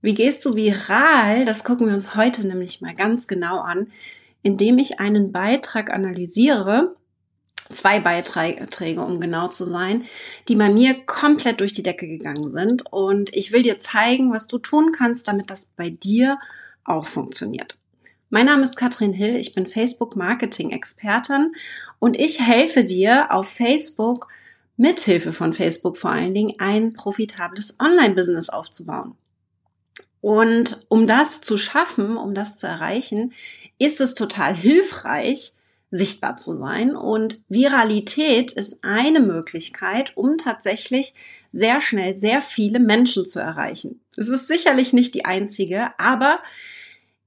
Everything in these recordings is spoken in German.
Wie gehst du viral? Das gucken wir uns heute nämlich mal ganz genau an, indem ich einen Beitrag analysiere, zwei Beiträge, um genau zu sein, die bei mir komplett durch die Decke gegangen sind. Und ich will dir zeigen, was du tun kannst, damit das bei dir auch funktioniert. Mein Name ist Katrin Hill, ich bin Facebook Marketing Expertin und ich helfe dir auf Facebook mithilfe von Facebook vor allen Dingen ein profitables Online-Business aufzubauen. Und um das zu schaffen, um das zu erreichen, ist es total hilfreich, sichtbar zu sein. Und Viralität ist eine Möglichkeit, um tatsächlich sehr schnell sehr viele Menschen zu erreichen. Es ist sicherlich nicht die einzige, aber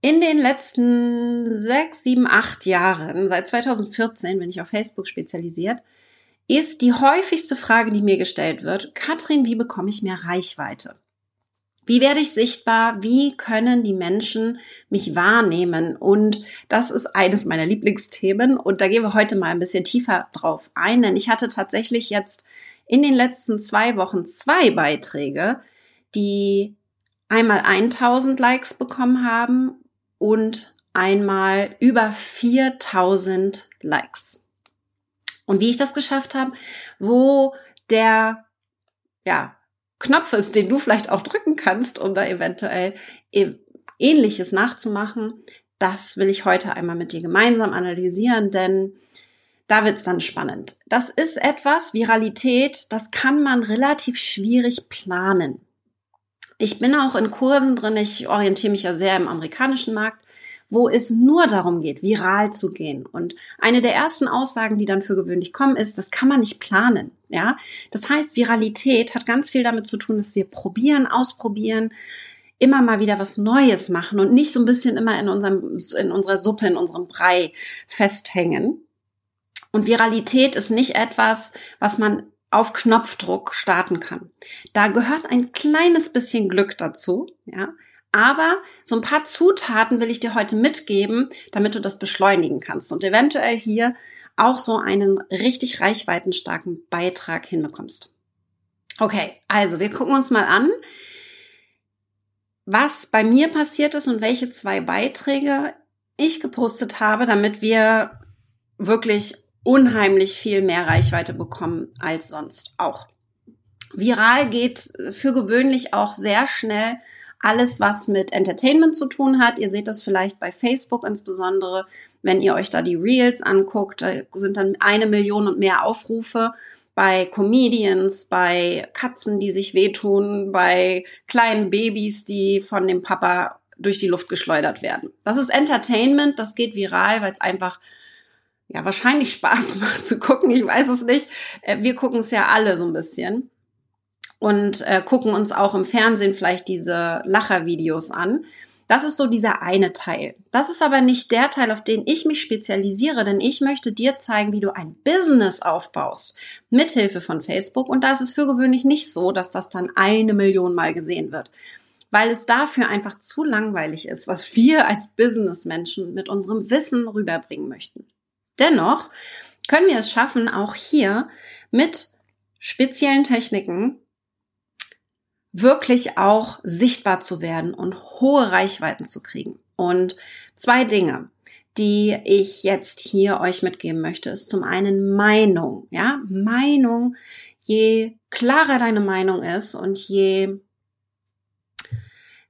in den letzten sechs, sieben, acht Jahren, seit 2014 bin ich auf Facebook spezialisiert, ist die häufigste Frage, die mir gestellt wird, Katrin, wie bekomme ich mehr Reichweite? Wie werde ich sichtbar? Wie können die Menschen mich wahrnehmen? Und das ist eines meiner Lieblingsthemen. Und da gehen wir heute mal ein bisschen tiefer drauf ein, denn ich hatte tatsächlich jetzt in den letzten zwei Wochen zwei Beiträge, die einmal 1000 Likes bekommen haben und einmal über 4000 Likes. Und wie ich das geschafft habe, wo der, ja, Knopf ist, den du vielleicht auch drücken kannst, um da eventuell e-, ähnliches nachzumachen. Das will ich heute einmal mit dir gemeinsam analysieren, denn da wird's dann spannend. Das ist etwas, Viralität, das kann man relativ schwierig planen. Ich bin auch in Kursen drin, ich orientiere mich ja sehr im amerikanischen Markt wo es nur darum geht, viral zu gehen. Und eine der ersten Aussagen, die dann für gewöhnlich kommen, ist, das kann man nicht planen. Ja, das heißt, Viralität hat ganz viel damit zu tun, dass wir probieren, ausprobieren, immer mal wieder was Neues machen und nicht so ein bisschen immer in unserem, in unserer Suppe, in unserem Brei festhängen. Und Viralität ist nicht etwas, was man auf Knopfdruck starten kann. Da gehört ein kleines bisschen Glück dazu, ja. Aber so ein paar Zutaten will ich dir heute mitgeben, damit du das beschleunigen kannst und eventuell hier auch so einen richtig reichweitenstarken Beitrag hinbekommst. Okay, also wir gucken uns mal an, was bei mir passiert ist und welche zwei Beiträge ich gepostet habe, damit wir wirklich unheimlich viel mehr Reichweite bekommen als sonst auch. Viral geht für gewöhnlich auch sehr schnell alles, was mit Entertainment zu tun hat. Ihr seht das vielleicht bei Facebook insbesondere, wenn ihr euch da die Reels anguckt, da sind dann eine Million und mehr Aufrufe bei Comedians, bei Katzen, die sich wehtun, bei kleinen Babys, die von dem Papa durch die Luft geschleudert werden. Das ist Entertainment, das geht viral, weil es einfach ja wahrscheinlich Spaß macht zu gucken. Ich weiß es nicht. Äh, wir gucken es ja alle so ein bisschen und äh, gucken uns auch im Fernsehen vielleicht diese Lachervideos an. Das ist so dieser eine Teil. Das ist aber nicht der Teil, auf den ich mich spezialisiere, denn ich möchte dir zeigen, wie du ein Business aufbaust mithilfe von Facebook. Und da ist es für gewöhnlich nicht so, dass das dann eine Million Mal gesehen wird, weil es dafür einfach zu langweilig ist, was wir als Businessmenschen mit unserem Wissen rüberbringen möchten. Dennoch können wir es schaffen, auch hier mit speziellen Techniken wirklich auch sichtbar zu werden und hohe Reichweiten zu kriegen. Und zwei Dinge, die ich jetzt hier euch mitgeben möchte, ist zum einen Meinung. Ja, Meinung. Je klarer deine Meinung ist und je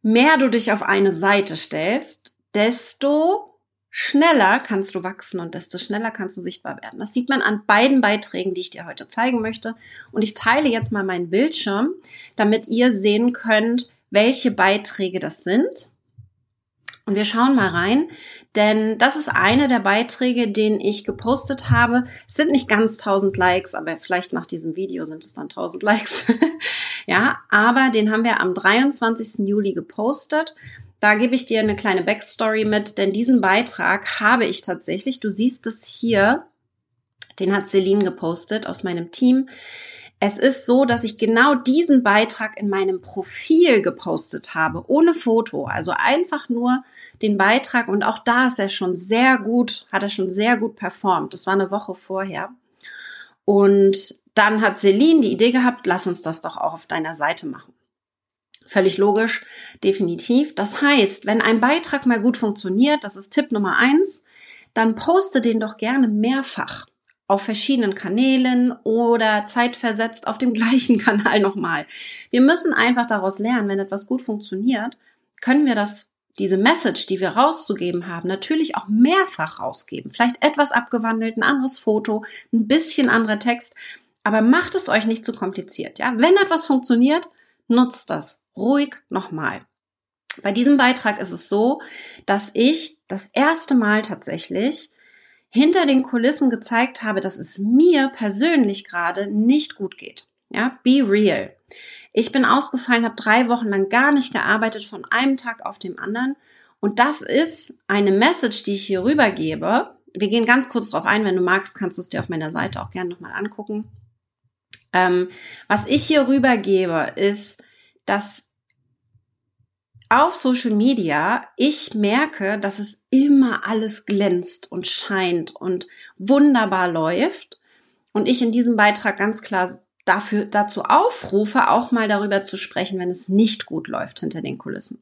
mehr du dich auf eine Seite stellst, desto schneller kannst du wachsen und desto schneller kannst du sichtbar werden. Das sieht man an beiden Beiträgen, die ich dir heute zeigen möchte. Und ich teile jetzt mal meinen Bildschirm, damit ihr sehen könnt, welche Beiträge das sind. Und wir schauen mal rein, denn das ist eine der Beiträge, den ich gepostet habe. Es sind nicht ganz 1000 Likes, aber vielleicht nach diesem Video sind es dann 1000 Likes. ja, aber den haben wir am 23. Juli gepostet da gebe ich dir eine kleine Backstory mit, denn diesen Beitrag habe ich tatsächlich, du siehst es hier, den hat Celine gepostet aus meinem Team. Es ist so, dass ich genau diesen Beitrag in meinem Profil gepostet habe, ohne Foto, also einfach nur den Beitrag und auch da ist er schon sehr gut, hat er schon sehr gut performt. Das war eine Woche vorher. Und dann hat Celine die Idee gehabt, lass uns das doch auch auf deiner Seite machen. Völlig logisch, definitiv. Das heißt, wenn ein Beitrag mal gut funktioniert, das ist Tipp Nummer eins, dann poste den doch gerne mehrfach auf verschiedenen Kanälen oder zeitversetzt auf dem gleichen Kanal nochmal. Wir müssen einfach daraus lernen, wenn etwas gut funktioniert, können wir das, diese Message, die wir rauszugeben haben, natürlich auch mehrfach rausgeben. Vielleicht etwas abgewandelt, ein anderes Foto, ein bisschen anderer Text, aber macht es euch nicht zu kompliziert, ja? Wenn etwas funktioniert, nutzt das ruhig nochmal. Bei diesem Beitrag ist es so, dass ich das erste Mal tatsächlich hinter den Kulissen gezeigt habe, dass es mir persönlich gerade nicht gut geht. Ja, be real. Ich bin ausgefallen, habe drei Wochen lang gar nicht gearbeitet, von einem Tag auf dem anderen. Und das ist eine Message, die ich hier rübergebe. Wir gehen ganz kurz drauf ein. Wenn du magst, kannst du es dir auf meiner Seite auch gerne nochmal angucken. Ähm, was ich hier rübergebe, ist, dass auf Social Media ich merke, dass es immer alles glänzt und scheint und wunderbar läuft. Und ich in diesem Beitrag ganz klar dafür, dazu aufrufe, auch mal darüber zu sprechen, wenn es nicht gut läuft hinter den Kulissen.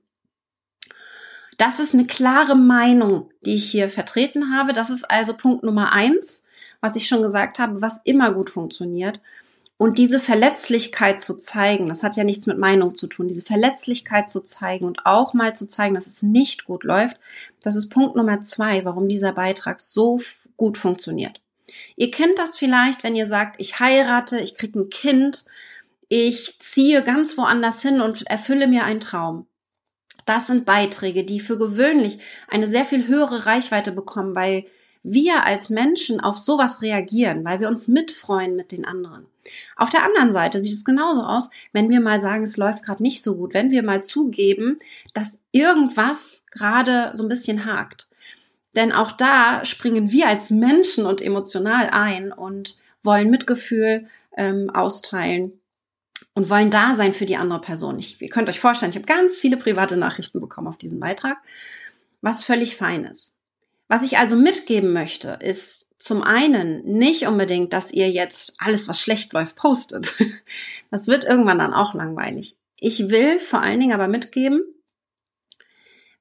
Das ist eine klare Meinung, die ich hier vertreten habe. Das ist also Punkt Nummer eins, was ich schon gesagt habe, was immer gut funktioniert. Und diese Verletzlichkeit zu zeigen, das hat ja nichts mit Meinung zu tun, diese Verletzlichkeit zu zeigen und auch mal zu zeigen, dass es nicht gut läuft, das ist Punkt Nummer zwei, warum dieser Beitrag so gut funktioniert. Ihr kennt das vielleicht, wenn ihr sagt, ich heirate, ich kriege ein Kind, ich ziehe ganz woanders hin und erfülle mir einen Traum. Das sind Beiträge, die für gewöhnlich eine sehr viel höhere Reichweite bekommen, weil wir als Menschen auf sowas reagieren, weil wir uns mitfreuen mit den anderen. Auf der anderen Seite sieht es genauso aus, wenn wir mal sagen, es läuft gerade nicht so gut, wenn wir mal zugeben, dass irgendwas gerade so ein bisschen hakt. Denn auch da springen wir als Menschen und emotional ein und wollen Mitgefühl ähm, austeilen und wollen da sein für die andere Person. Ich, ihr könnt euch vorstellen, ich habe ganz viele private Nachrichten bekommen auf diesen Beitrag, was völlig fein ist. Was ich also mitgeben möchte, ist zum einen nicht unbedingt, dass ihr jetzt alles, was schlecht läuft, postet. Das wird irgendwann dann auch langweilig. Ich will vor allen Dingen aber mitgeben,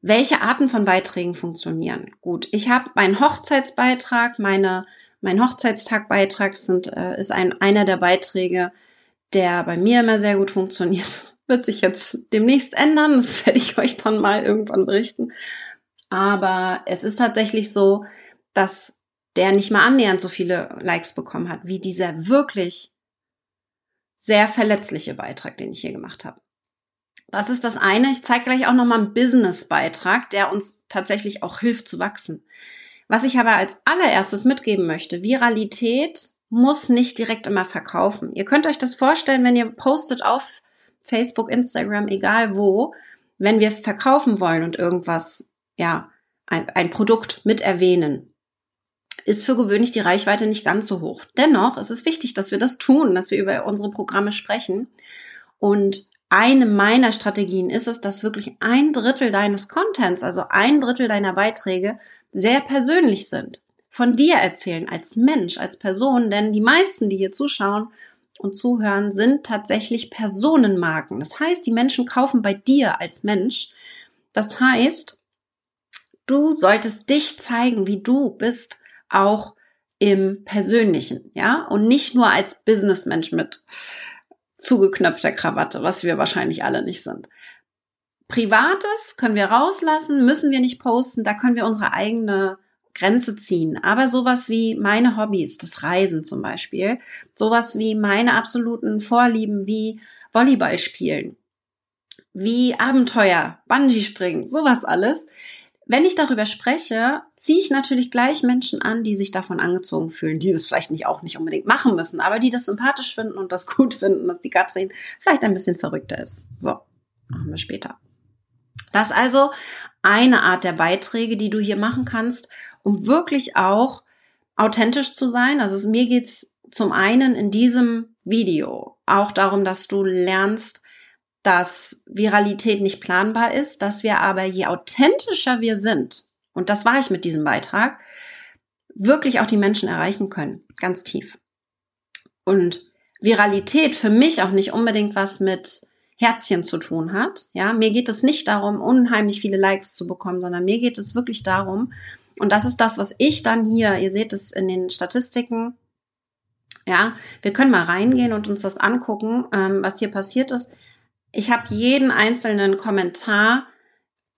welche Arten von Beiträgen funktionieren. Gut, ich habe meinen Hochzeitsbeitrag, meine, mein Hochzeitstagbeitrag sind, äh, ist ein, einer der Beiträge, der bei mir immer sehr gut funktioniert. Das wird sich jetzt demnächst ändern. Das werde ich euch dann mal irgendwann berichten. Aber es ist tatsächlich so, dass der nicht mal annähernd so viele Likes bekommen hat, wie dieser wirklich sehr verletzliche Beitrag, den ich hier gemacht habe. Das ist das eine. Ich zeige gleich auch nochmal einen Business-Beitrag, der uns tatsächlich auch hilft zu wachsen. Was ich aber als allererstes mitgeben möchte, Viralität muss nicht direkt immer verkaufen. Ihr könnt euch das vorstellen, wenn ihr postet auf Facebook, Instagram, egal wo, wenn wir verkaufen wollen und irgendwas ja, ein, ein Produkt mit erwähnen, ist für gewöhnlich die Reichweite nicht ganz so hoch. Dennoch ist es wichtig, dass wir das tun, dass wir über unsere Programme sprechen. Und eine meiner Strategien ist es, dass wirklich ein Drittel deines Contents, also ein Drittel deiner Beiträge, sehr persönlich sind. Von dir erzählen als Mensch, als Person, denn die meisten, die hier zuschauen und zuhören, sind tatsächlich Personenmarken. Das heißt, die Menschen kaufen bei dir als Mensch. Das heißt, Du solltest dich zeigen, wie du bist, auch im Persönlichen, ja, und nicht nur als Businessmensch mit zugeknöpfter Krawatte, was wir wahrscheinlich alle nicht sind. Privates können wir rauslassen, müssen wir nicht posten, da können wir unsere eigene Grenze ziehen. Aber sowas wie meine Hobbys, das Reisen zum Beispiel, sowas wie meine absoluten Vorlieben wie Volleyball spielen, wie Abenteuer, Bungee springen, sowas alles, wenn ich darüber spreche, ziehe ich natürlich gleich Menschen an, die sich davon angezogen fühlen, die das vielleicht nicht auch nicht unbedingt machen müssen, aber die das sympathisch finden und das gut finden, dass die Katrin vielleicht ein bisschen verrückter ist. So, machen wir später. Das ist also eine Art der Beiträge, die du hier machen kannst, um wirklich auch authentisch zu sein. Also mir geht's zum einen in diesem Video auch darum, dass du lernst, dass Viralität nicht planbar ist, dass wir aber je authentischer wir sind, und das war ich mit diesem Beitrag, wirklich auch die Menschen erreichen können, ganz tief. Und Viralität für mich auch nicht unbedingt was mit Herzchen zu tun hat. Ja, mir geht es nicht darum, unheimlich viele Likes zu bekommen, sondern mir geht es wirklich darum, und das ist das, was ich dann hier, ihr seht es in den Statistiken, ja, wir können mal reingehen und uns das angucken, ähm, was hier passiert ist. Ich habe jeden einzelnen Kommentar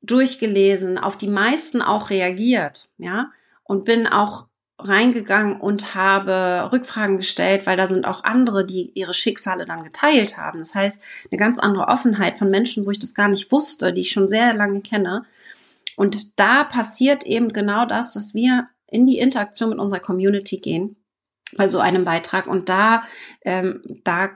durchgelesen, auf die meisten auch reagiert, ja, und bin auch reingegangen und habe Rückfragen gestellt, weil da sind auch andere, die ihre Schicksale dann geteilt haben. Das heißt, eine ganz andere Offenheit von Menschen, wo ich das gar nicht wusste, die ich schon sehr lange kenne. Und da passiert eben genau das, dass wir in die Interaktion mit unserer Community gehen bei so einem Beitrag. Und da, ähm, da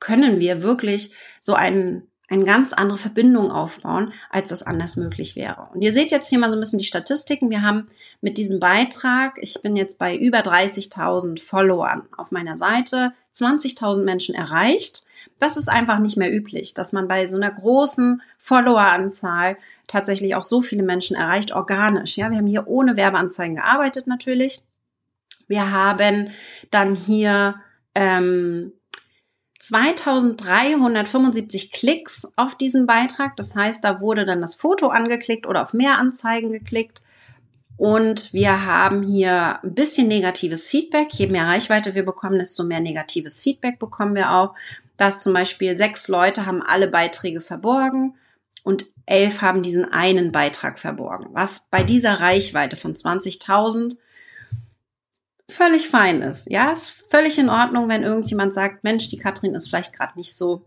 können wir wirklich so einen eine ganz andere Verbindung aufbauen, als das anders möglich wäre. Und ihr seht jetzt hier mal so ein bisschen die Statistiken. Wir haben mit diesem Beitrag, ich bin jetzt bei über 30.000 Followern auf meiner Seite, 20.000 Menschen erreicht. Das ist einfach nicht mehr üblich, dass man bei so einer großen Followeranzahl tatsächlich auch so viele Menschen erreicht, organisch. Ja, wir haben hier ohne Werbeanzeigen gearbeitet natürlich. Wir haben dann hier ähm, 2375 Klicks auf diesen Beitrag. Das heißt, da wurde dann das Foto angeklickt oder auf mehr Anzeigen geklickt. Und wir haben hier ein bisschen negatives Feedback. Je mehr Reichweite wir bekommen, desto mehr negatives Feedback bekommen wir auch. Dass zum Beispiel sechs Leute haben alle Beiträge verborgen und elf haben diesen einen Beitrag verborgen. Was bei dieser Reichweite von 20.000 völlig fein ist. Ja, ist völlig in Ordnung, wenn irgendjemand sagt, Mensch, die Katrin ist vielleicht gerade nicht so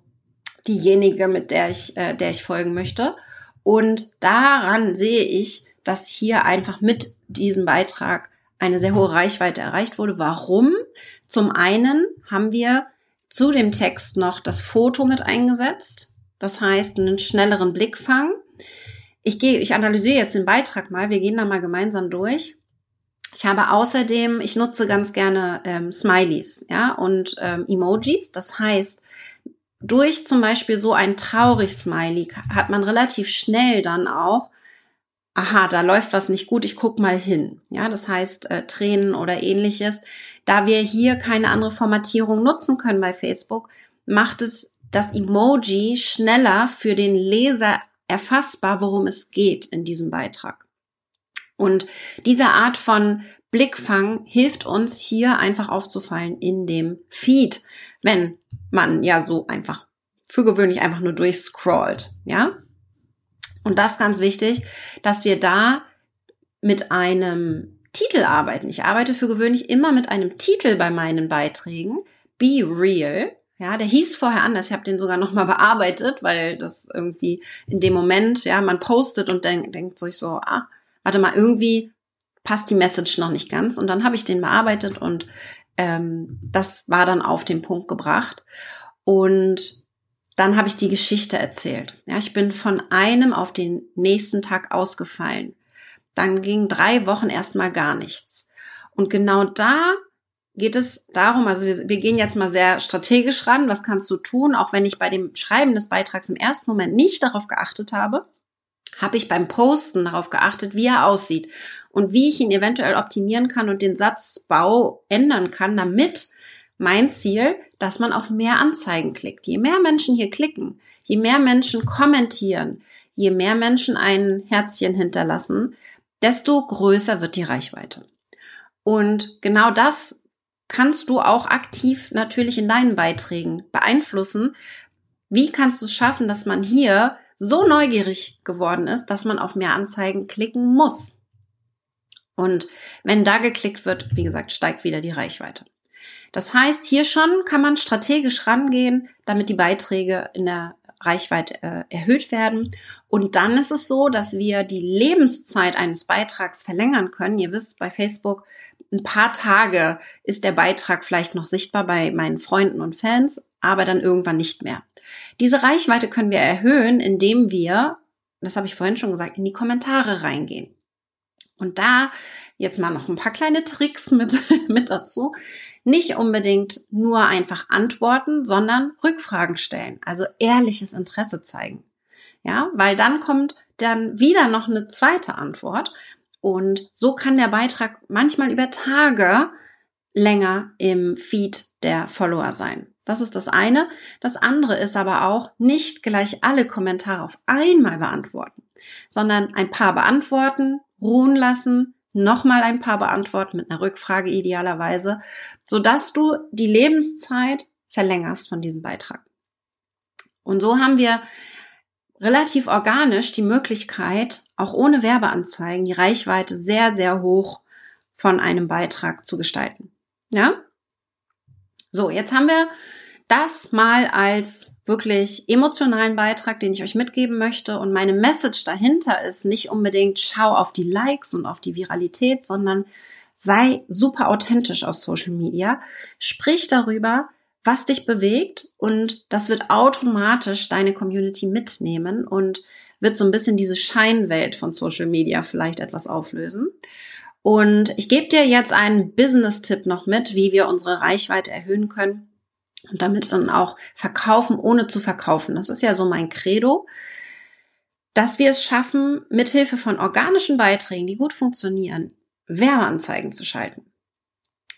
diejenige, mit der ich, äh, der ich folgen möchte. Und daran sehe ich, dass hier einfach mit diesem Beitrag eine sehr hohe Reichweite erreicht wurde. Warum? Zum einen haben wir zu dem Text noch das Foto mit eingesetzt. Das heißt, einen schnelleren Blickfang. Ich gehe, ich analysiere jetzt den Beitrag mal. Wir gehen da mal gemeinsam durch. Ich habe außerdem, ich nutze ganz gerne ähm, Smileys, ja, und ähm, Emojis. Das heißt, durch zum Beispiel so ein traurig Smiley hat man relativ schnell dann auch, aha, da läuft was nicht gut, ich guck mal hin. Ja, das heißt äh, Tränen oder ähnliches. Da wir hier keine andere Formatierung nutzen können bei Facebook, macht es das Emoji schneller für den Leser erfassbar, worum es geht in diesem Beitrag. Und diese Art von Blickfang hilft uns hier einfach aufzufallen in dem Feed, wenn man ja so einfach für gewöhnlich einfach nur durchscrollt, ja? Und das ganz wichtig, dass wir da mit einem Titel arbeiten. Ich arbeite für gewöhnlich immer mit einem Titel bei meinen Beiträgen. Be real. Ja, der hieß vorher anders. Ich habe den sogar nochmal bearbeitet, weil das irgendwie in dem Moment, ja, man postet und denk, denkt sich so, ah, warte mal, irgendwie passt die Message noch nicht ganz. Und dann habe ich den bearbeitet und ähm, das war dann auf den Punkt gebracht. Und dann habe ich die Geschichte erzählt. Ja, ich bin von einem auf den nächsten Tag ausgefallen. Dann ging drei Wochen erstmal gar nichts. Und genau da geht es darum, also wir, wir gehen jetzt mal sehr strategisch ran. Was kannst du tun, auch wenn ich bei dem Schreiben des Beitrags im ersten Moment nicht darauf geachtet habe? Habe ich beim Posten darauf geachtet, wie er aussieht und wie ich ihn eventuell optimieren kann und den Satzbau ändern kann, damit mein Ziel, dass man auf mehr Anzeigen klickt. Je mehr Menschen hier klicken, je mehr Menschen kommentieren, je mehr Menschen ein Herzchen hinterlassen, desto größer wird die Reichweite. Und genau das kannst du auch aktiv natürlich in deinen Beiträgen beeinflussen. Wie kannst du es schaffen, dass man hier so neugierig geworden ist, dass man auf mehr Anzeigen klicken muss. Und wenn da geklickt wird, wie gesagt, steigt wieder die Reichweite. Das heißt, hier schon kann man strategisch rangehen, damit die Beiträge in der Reichweite äh, erhöht werden. Und dann ist es so, dass wir die Lebenszeit eines Beitrags verlängern können. Ihr wisst, bei Facebook ein paar Tage ist der Beitrag vielleicht noch sichtbar bei meinen Freunden und Fans, aber dann irgendwann nicht mehr. Diese Reichweite können wir erhöhen, indem wir, das habe ich vorhin schon gesagt, in die Kommentare reingehen. Und da jetzt mal noch ein paar kleine Tricks mit, mit dazu. Nicht unbedingt nur einfach antworten, sondern Rückfragen stellen, also ehrliches Interesse zeigen. Ja, weil dann kommt dann wieder noch eine zweite Antwort und so kann der Beitrag manchmal über Tage länger im Feed der Follower sein. Das ist das eine. Das andere ist aber auch nicht gleich alle Kommentare auf einmal beantworten, sondern ein paar beantworten, ruhen lassen, nochmal ein paar beantworten mit einer Rückfrage idealerweise, sodass du die Lebenszeit verlängerst von diesem Beitrag. Und so haben wir relativ organisch die Möglichkeit, auch ohne Werbeanzeigen, die Reichweite sehr, sehr hoch von einem Beitrag zu gestalten. Ja? So, jetzt haben wir das mal als wirklich emotionalen Beitrag, den ich euch mitgeben möchte. Und meine Message dahinter ist nicht unbedingt schau auf die Likes und auf die Viralität, sondern sei super authentisch auf Social Media. Sprich darüber, was dich bewegt und das wird automatisch deine Community mitnehmen und wird so ein bisschen diese Scheinwelt von Social Media vielleicht etwas auflösen. Und ich gebe dir jetzt einen Business-Tipp noch mit, wie wir unsere Reichweite erhöhen können und damit dann auch verkaufen, ohne zu verkaufen. Das ist ja so mein Credo, dass wir es schaffen, mithilfe von organischen Beiträgen, die gut funktionieren, Werbeanzeigen zu schalten.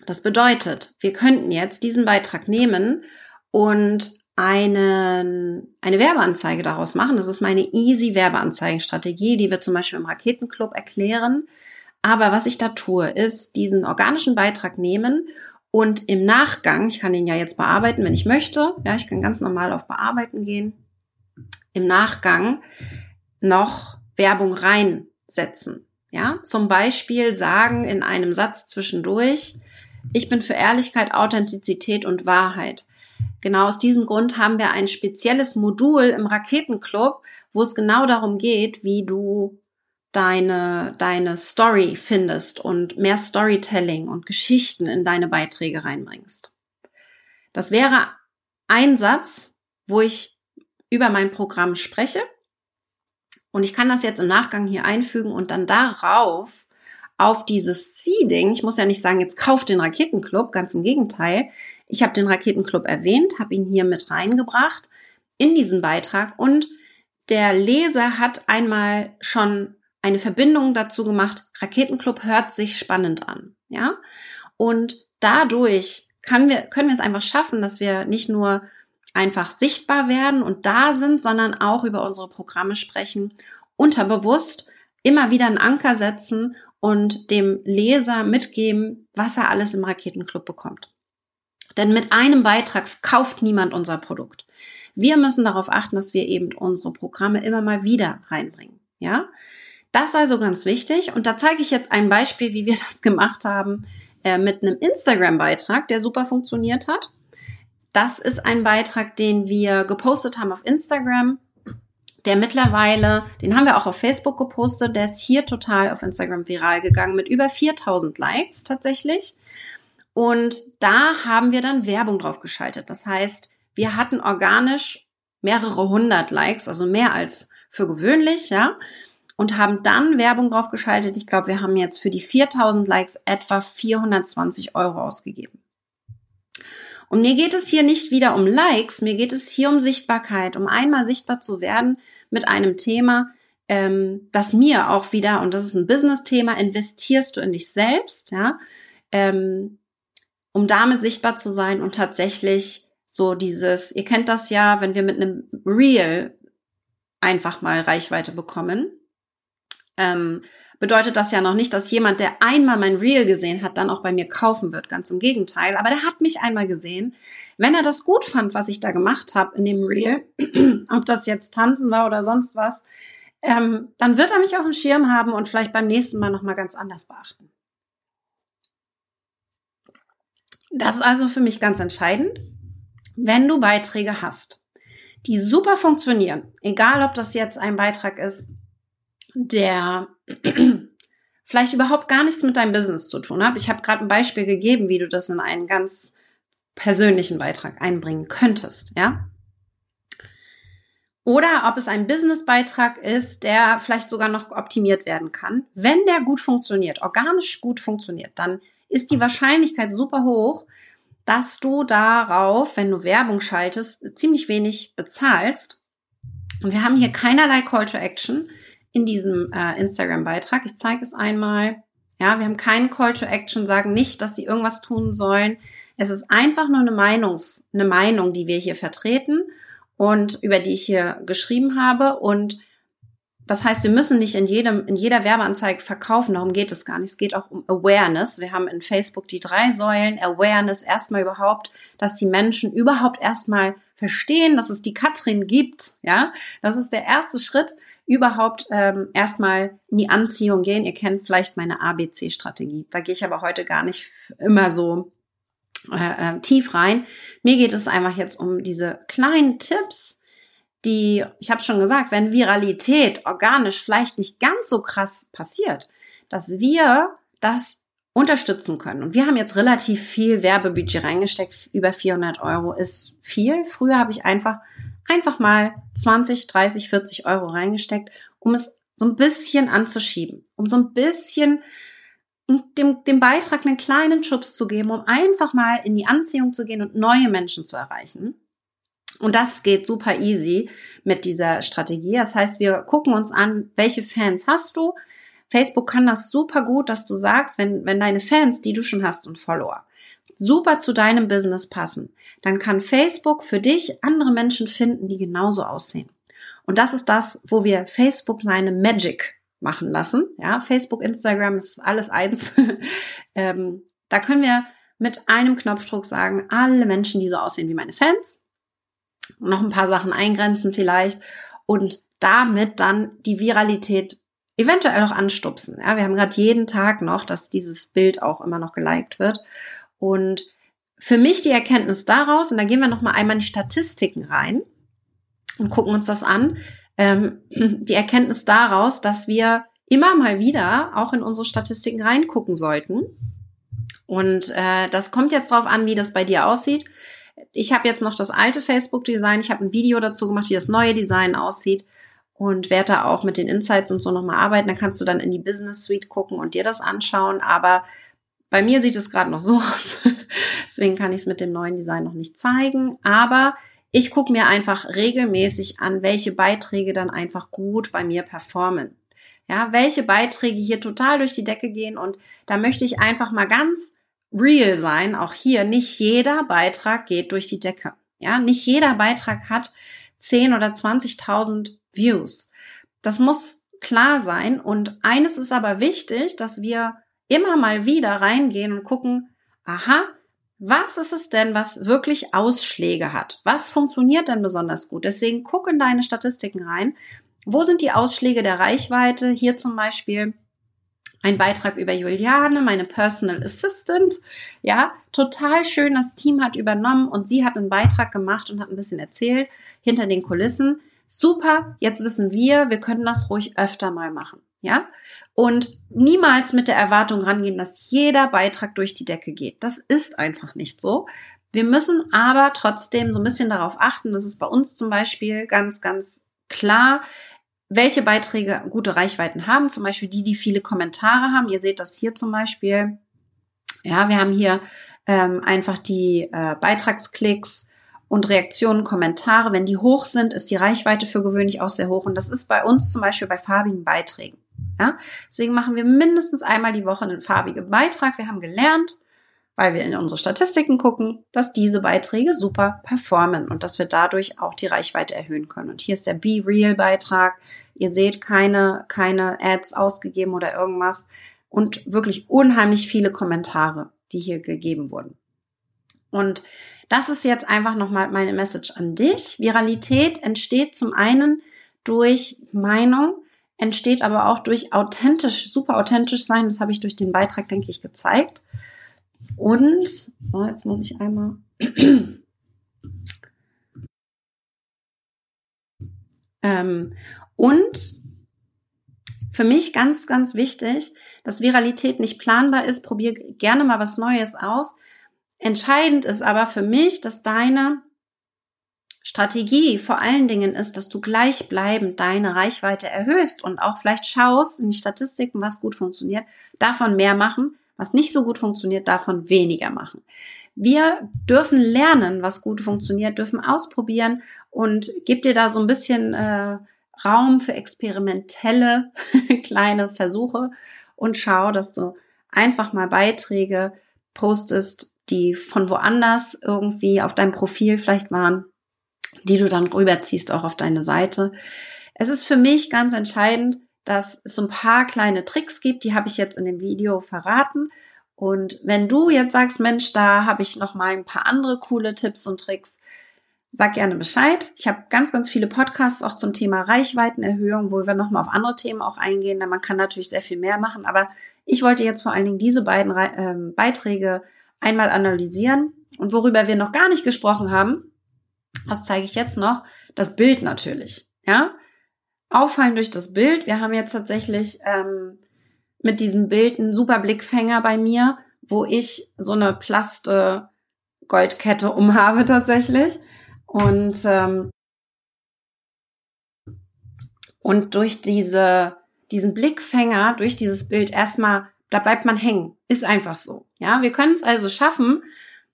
Das bedeutet, wir könnten jetzt diesen Beitrag nehmen und einen, eine Werbeanzeige daraus machen. Das ist meine easy Werbeanzeigenstrategie, die wir zum Beispiel im Raketenclub erklären. Aber was ich da tue, ist diesen organischen Beitrag nehmen und im Nachgang, ich kann den ja jetzt bearbeiten, wenn ich möchte. Ja, ich kann ganz normal auf Bearbeiten gehen. Im Nachgang noch Werbung reinsetzen. Ja, zum Beispiel sagen in einem Satz zwischendurch, ich bin für Ehrlichkeit, Authentizität und Wahrheit. Genau aus diesem Grund haben wir ein spezielles Modul im Raketenclub, wo es genau darum geht, wie du deine, deine Story findest und mehr Storytelling und Geschichten in deine Beiträge reinbringst. Das wäre ein Satz, wo ich über mein Programm spreche. Und ich kann das jetzt im Nachgang hier einfügen und dann darauf auf dieses Seeding, ich muss ja nicht sagen, jetzt kauft den Raketenclub, ganz im Gegenteil. Ich habe den Raketenclub erwähnt, habe ihn hier mit reingebracht in diesen Beitrag und der Leser hat einmal schon eine Verbindung dazu gemacht, Raketenclub hört sich spannend an, ja? Und dadurch kann wir, können wir es einfach schaffen, dass wir nicht nur einfach sichtbar werden und da sind, sondern auch über unsere Programme sprechen, unterbewusst immer wieder einen Anker setzen und dem Leser mitgeben, was er alles im Raketenclub bekommt. Denn mit einem Beitrag kauft niemand unser Produkt. Wir müssen darauf achten, dass wir eben unsere Programme immer mal wieder reinbringen. Ja, das ist also ganz wichtig. Und da zeige ich jetzt ein Beispiel, wie wir das gemacht haben äh, mit einem Instagram-Beitrag, der super funktioniert hat. Das ist ein Beitrag, den wir gepostet haben auf Instagram der mittlerweile, den haben wir auch auf Facebook gepostet, der ist hier total auf Instagram viral gegangen mit über 4000 Likes tatsächlich. Und da haben wir dann Werbung drauf geschaltet. Das heißt, wir hatten organisch mehrere hundert Likes, also mehr als für gewöhnlich, ja, und haben dann Werbung drauf geschaltet. Ich glaube, wir haben jetzt für die 4000 Likes etwa 420 Euro ausgegeben. Und mir geht es hier nicht wieder um Likes, mir geht es hier um Sichtbarkeit, um einmal sichtbar zu werden mit einem Thema, ähm, das mir auch wieder, und das ist ein Business-Thema, investierst du in dich selbst, ja, ähm, um damit sichtbar zu sein und tatsächlich so dieses, ihr kennt das ja, wenn wir mit einem Real einfach mal Reichweite bekommen, ähm, bedeutet das ja noch nicht, dass jemand, der einmal mein Reel gesehen hat, dann auch bei mir kaufen wird. Ganz im Gegenteil. Aber der hat mich einmal gesehen. Wenn er das gut fand, was ich da gemacht habe in dem Reel, ob das jetzt tanzen war oder sonst was, ähm, dann wird er mich auf dem Schirm haben und vielleicht beim nächsten Mal nochmal ganz anders beachten. Das ist also für mich ganz entscheidend. Wenn du Beiträge hast, die super funktionieren, egal ob das jetzt ein Beitrag ist, der vielleicht überhaupt gar nichts mit deinem Business zu tun hat. Ich habe gerade ein Beispiel gegeben, wie du das in einen ganz persönlichen Beitrag einbringen könntest, ja? Oder ob es ein Businessbeitrag ist, der vielleicht sogar noch optimiert werden kann. Wenn der gut funktioniert, organisch gut funktioniert, dann ist die Wahrscheinlichkeit super hoch, dass du darauf, wenn du Werbung schaltest, ziemlich wenig bezahlst. Und wir haben hier keinerlei Call to Action in diesem äh, Instagram-Beitrag. Ich zeige es einmal. Ja, wir haben keinen Call to Action, sagen nicht, dass sie irgendwas tun sollen. Es ist einfach nur eine, Meinungs-, eine Meinung, die wir hier vertreten und über die ich hier geschrieben habe. Und das heißt, wir müssen nicht in jedem, in jeder Werbeanzeige verkaufen. Darum geht es gar nicht. Es geht auch um Awareness. Wir haben in Facebook die drei Säulen. Awareness erstmal überhaupt, dass die Menschen überhaupt erstmal verstehen, dass es die Katrin gibt. Ja, das ist der erste Schritt. Überhaupt ähm, erstmal in die Anziehung gehen. Ihr kennt vielleicht meine ABC-Strategie. Da gehe ich aber heute gar nicht immer so äh, äh, tief rein. Mir geht es einfach jetzt um diese kleinen Tipps, die, ich habe schon gesagt, wenn Viralität organisch vielleicht nicht ganz so krass passiert, dass wir das unterstützen können. Und wir haben jetzt relativ viel Werbebudget reingesteckt. Über 400 Euro ist viel. Früher habe ich einfach, einfach mal 20, 30, 40 Euro reingesteckt, um es so ein bisschen anzuschieben, um so ein bisschen dem, dem Beitrag einen kleinen Schubs zu geben, um einfach mal in die Anziehung zu gehen und neue Menschen zu erreichen. Und das geht super easy mit dieser Strategie. Das heißt, wir gucken uns an, welche Fans hast du. Facebook kann das super gut, dass du sagst, wenn, wenn deine Fans, die du schon hast und Follower, super zu deinem Business passen, dann kann Facebook für dich andere Menschen finden, die genauso aussehen. Und das ist das, wo wir Facebook seine Magic machen lassen. Ja, Facebook, Instagram ist alles eins. ähm, da können wir mit einem Knopfdruck sagen, alle Menschen, die so aussehen wie meine Fans, noch ein paar Sachen eingrenzen vielleicht und damit dann die Viralität eventuell auch anstupsen. Ja, wir haben gerade jeden Tag noch, dass dieses Bild auch immer noch geliked wird. Und für mich die Erkenntnis daraus, und da gehen wir noch mal einmal in die Statistiken rein und gucken uns das an, ähm, die Erkenntnis daraus, dass wir immer mal wieder auch in unsere Statistiken reingucken sollten. Und äh, das kommt jetzt darauf an, wie das bei dir aussieht. Ich habe jetzt noch das alte Facebook-Design. Ich habe ein Video dazu gemacht, wie das neue Design aussieht und werde da auch mit den Insights und so nochmal arbeiten. Da kannst du dann in die Business Suite gucken und dir das anschauen. Aber bei mir sieht es gerade noch so aus. Deswegen kann ich es mit dem neuen Design noch nicht zeigen. Aber ich gucke mir einfach regelmäßig an, welche Beiträge dann einfach gut bei mir performen. Ja, welche Beiträge hier total durch die Decke gehen und da möchte ich einfach mal ganz real sein. Auch hier, nicht jeder Beitrag geht durch die Decke. Ja, nicht jeder Beitrag hat 10 oder 20.000 Views. Das muss klar sein. Und eines ist aber wichtig, dass wir immer mal wieder reingehen und gucken, aha, was ist es denn, was wirklich Ausschläge hat? Was funktioniert denn besonders gut? Deswegen guck in deine Statistiken rein. Wo sind die Ausschläge der Reichweite? Hier zum Beispiel ein Beitrag über Juliane, meine Personal Assistant. Ja, total schön. Das Team hat übernommen und sie hat einen Beitrag gemacht und hat ein bisschen erzählt hinter den Kulissen. Super, jetzt wissen wir, wir können das ruhig öfter mal machen. Ja, und niemals mit der Erwartung rangehen, dass jeder Beitrag durch die Decke geht. Das ist einfach nicht so. Wir müssen aber trotzdem so ein bisschen darauf achten, das ist bei uns zum Beispiel ganz, ganz klar, welche Beiträge gute Reichweiten haben, zum Beispiel die, die viele Kommentare haben. Ihr seht das hier zum Beispiel. Ja, wir haben hier ähm, einfach die äh, Beitragsklicks und Reaktionen, Kommentare. Wenn die hoch sind, ist die Reichweite für gewöhnlich auch sehr hoch. Und das ist bei uns zum Beispiel bei farbigen Beiträgen. Ja, deswegen machen wir mindestens einmal die Woche einen farbigen Beitrag. Wir haben gelernt, weil wir in unsere Statistiken gucken, dass diese Beiträge super performen und dass wir dadurch auch die Reichweite erhöhen können. Und hier ist der Be Real Beitrag. Ihr seht keine, keine Ads ausgegeben oder irgendwas und wirklich unheimlich viele Kommentare, die hier gegeben wurden. Und das ist jetzt einfach nochmal meine Message an dich. Viralität entsteht zum einen durch Meinung, entsteht aber auch durch authentisch, super authentisch sein. Das habe ich durch den Beitrag, denke ich, gezeigt. Und, oh, jetzt muss ich einmal. ähm, und für mich ganz, ganz wichtig, dass Viralität nicht planbar ist. Probier gerne mal was Neues aus. Entscheidend ist aber für mich, dass deine Strategie vor allen Dingen ist, dass du gleichbleibend deine Reichweite erhöhst und auch vielleicht schaust in die Statistiken, was gut funktioniert, davon mehr machen, was nicht so gut funktioniert, davon weniger machen. Wir dürfen lernen, was gut funktioniert, dürfen ausprobieren und gib dir da so ein bisschen äh, Raum für experimentelle kleine Versuche und schau, dass du einfach mal Beiträge postest, die von woanders irgendwie auf deinem Profil vielleicht waren, die du dann rüberziehst auch auf deine Seite. Es ist für mich ganz entscheidend, dass es so ein paar kleine Tricks gibt, die habe ich jetzt in dem Video verraten. Und wenn du jetzt sagst, Mensch, da habe ich noch mal ein paar andere coole Tipps und Tricks, sag gerne Bescheid. Ich habe ganz, ganz viele Podcasts auch zum Thema Reichweitenerhöhung, wo wir noch mal auf andere Themen auch eingehen. Denn man kann natürlich sehr viel mehr machen. Aber ich wollte jetzt vor allen Dingen diese beiden äh, Beiträge einmal analysieren. Und worüber wir noch gar nicht gesprochen haben, das zeige ich jetzt noch, das Bild natürlich. Ja, auffallen durch das Bild. Wir haben jetzt tatsächlich ähm, mit diesem Bild einen super Blickfänger bei mir, wo ich so eine Plaste Goldkette umhabe tatsächlich. Und, ähm, und durch diese, diesen Blickfänger, durch dieses Bild erstmal, da bleibt man hängen. Ist einfach so. Ja, wir können es also schaffen.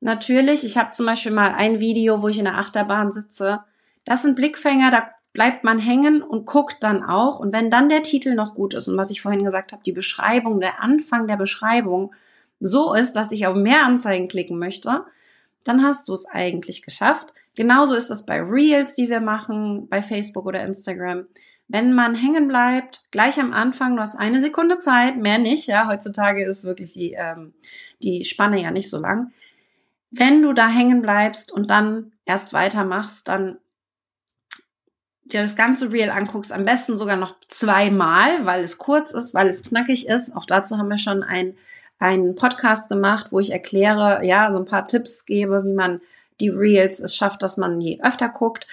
Natürlich, ich habe zum Beispiel mal ein Video, wo ich in der Achterbahn sitze. Das sind Blickfänger, da bleibt man hängen und guckt dann auch. Und wenn dann der Titel noch gut ist und was ich vorhin gesagt habe, die Beschreibung, der Anfang der Beschreibung so ist, dass ich auf mehr Anzeigen klicken möchte, dann hast du es eigentlich geschafft. Genauso ist es bei Reels, die wir machen, bei Facebook oder Instagram. Wenn man hängen bleibt, gleich am Anfang, du hast eine Sekunde Zeit, mehr nicht, ja, heutzutage ist wirklich die, ähm, die Spanne ja nicht so lang. Wenn du da hängen bleibst und dann erst weitermachst, dann dir das ganze Reel anguckst, am besten sogar noch zweimal, weil es kurz ist, weil es knackig ist. Auch dazu haben wir schon ein, einen Podcast gemacht, wo ich erkläre, ja, so ein paar Tipps gebe, wie man die Reels es schafft, dass man die öfter guckt.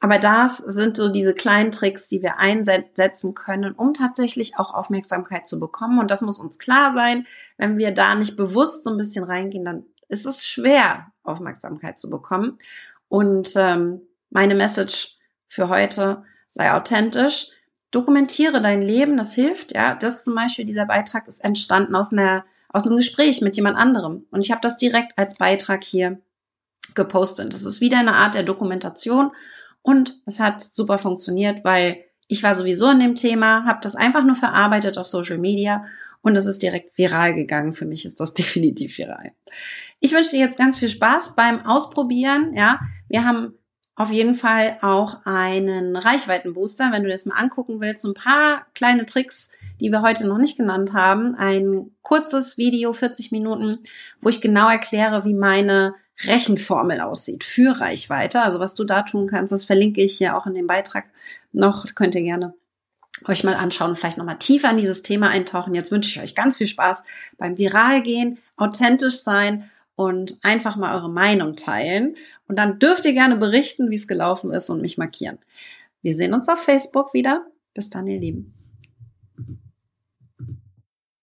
Aber das sind so diese kleinen Tricks, die wir einsetzen können, um tatsächlich auch Aufmerksamkeit zu bekommen. Und das muss uns klar sein. Wenn wir da nicht bewusst so ein bisschen reingehen, dann ist es schwer, Aufmerksamkeit zu bekommen. Und ähm, meine Message für heute, sei authentisch, dokumentiere dein Leben, das hilft, ja. Das zum Beispiel, dieser Beitrag ist entstanden aus einer, aus einem Gespräch mit jemand anderem. Und ich habe das direkt als Beitrag hier gepostet. Das ist wieder eine Art der Dokumentation und es hat super funktioniert, weil ich war sowieso in dem Thema, habe das einfach nur verarbeitet auf Social Media und es ist direkt viral gegangen. Für mich ist das definitiv viral. Ich wünsche dir jetzt ganz viel Spaß beim Ausprobieren. Ja, wir haben auf jeden Fall auch einen Reichweitenbooster, wenn du das mal angucken willst. ein paar kleine Tricks, die wir heute noch nicht genannt haben. Ein kurzes Video, 40 Minuten, wo ich genau erkläre, wie meine Rechenformel aussieht für Reichweite. Also was du da tun kannst, das verlinke ich hier auch in dem Beitrag noch. Könnt ihr gerne euch mal anschauen vielleicht nochmal tiefer in dieses Thema eintauchen. Jetzt wünsche ich euch ganz viel Spaß beim Viral gehen, authentisch sein und einfach mal eure Meinung teilen. Und dann dürft ihr gerne berichten, wie es gelaufen ist und mich markieren. Wir sehen uns auf Facebook wieder. Bis dann, ihr Lieben.